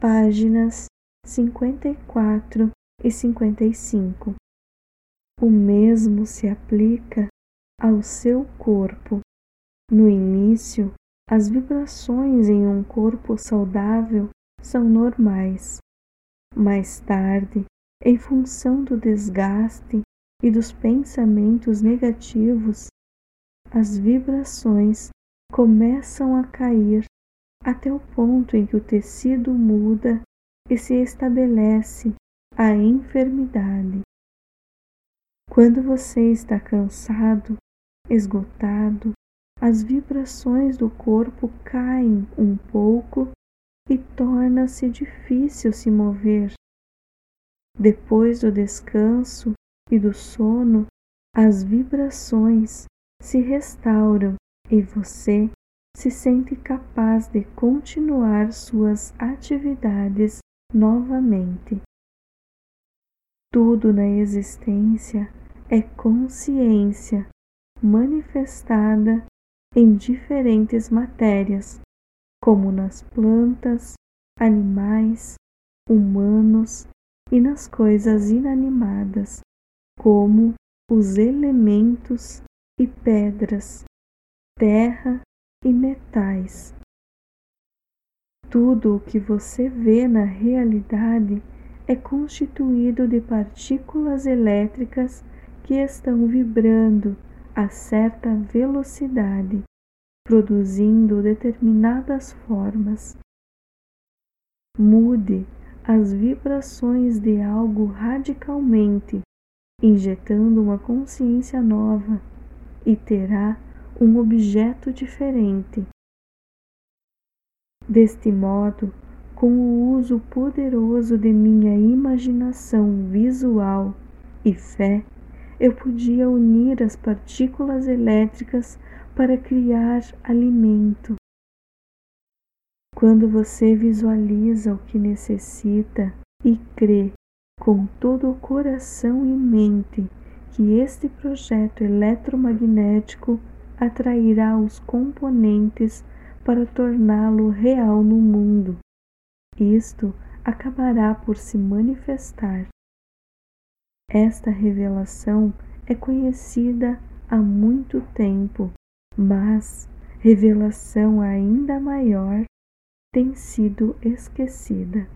páginas 54 e 55. O mesmo se aplica ao seu corpo. No início, as vibrações em um corpo saudável são normais. Mais tarde, em função do desgaste e dos pensamentos negativos, as vibrações começam a cair até o ponto em que o tecido muda e se estabelece a enfermidade. Quando você está cansado, esgotado, as vibrações do corpo caem um pouco e torna-se difícil se mover. Depois do descanso e do sono, as vibrações se restauram e você se sente capaz de continuar suas atividades novamente. Tudo na existência é consciência manifestada em diferentes matérias, como nas plantas, animais, humanos e nas coisas inanimadas, como os elementos e pedras, terra e metais. Tudo o que você vê na realidade é constituído de partículas elétricas que estão vibrando a certa velocidade, produzindo determinadas formas. Mude as vibrações de algo radicalmente, injetando uma consciência nova, e terá um objeto diferente. Deste modo, com o uso poderoso de minha imaginação visual e fé, eu podia unir as partículas elétricas para criar alimento. Quando você visualiza o que necessita e crê com todo o coração e mente que este projeto eletromagnético atrairá os componentes para torná-lo real no mundo. Isto acabará por se manifestar. Esta revelação é conhecida há muito tempo, mas revelação ainda maior tem sido esquecida.